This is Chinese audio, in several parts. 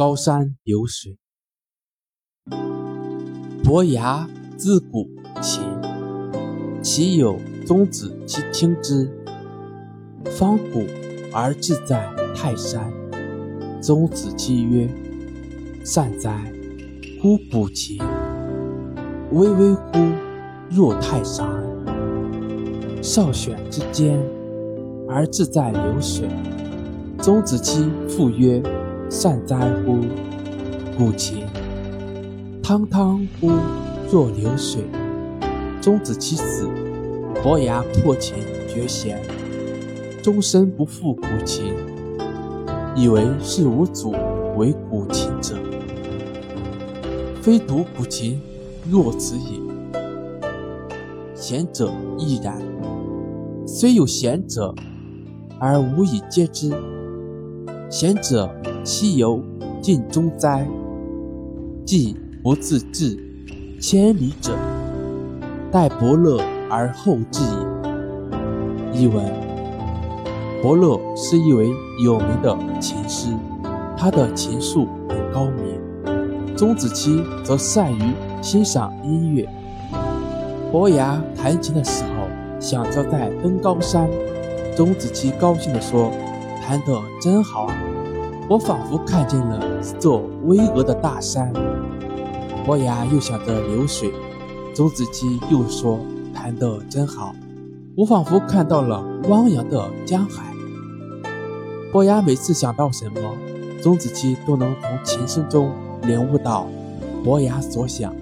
高山流水，伯牙自古琴，其有宗子其听之。方古而志在泰山，宗子期曰：“善哉，乎古琴！巍巍乎若泰山。少选之间，而志在流水。”宗子期复曰。善哉乎，古琴！汤汤乎若流水。钟子期死，伯牙破琴绝弦，终身不复古琴，以为是无祖为古琴者。非独古琴若此也。贤者亦然。虽有贤者，而无以接之。贤者。西游尽忠哉？既不自治，千里者，待伯乐而后至也。译文：伯乐是一位有名的琴师，他的琴术很高明。钟子期则善于欣赏音乐。伯牙弹琴的时候，想着在登高山。钟子期高兴地说：“弹得真好啊！”我仿佛看见了一座巍峨的大山。伯牙又想着流水，钟子期又说：“弹得真好，我仿佛看到了汪洋的江海。”伯牙每次想到什么，钟子期都能从琴声中领悟到伯牙所想。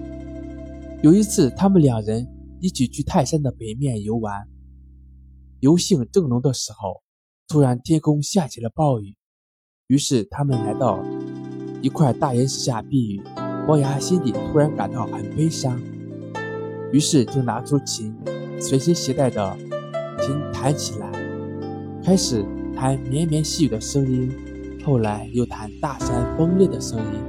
有一次，他们两人一起去泰山的北面游玩，游兴正浓的时候，突然天空下起了暴雨。于是他们来到一块大岩石下避雨。伯牙心里突然感到很悲伤，于是就拿出琴，随身携带的琴弹起来，开始弹绵绵细雨的声音，后来又弹大山崩裂的声音。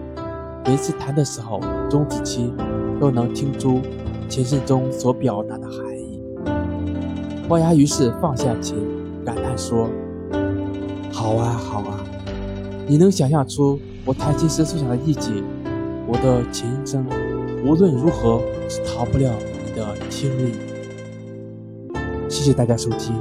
每次弹的时候，钟子期都能听出琴声中所表达的含义。伯牙于是放下琴，感叹说：“好啊，好啊。”你能想象出我弹琴时所想的意境？我的琴声无论如何是逃不了你的听力。谢谢大家收听。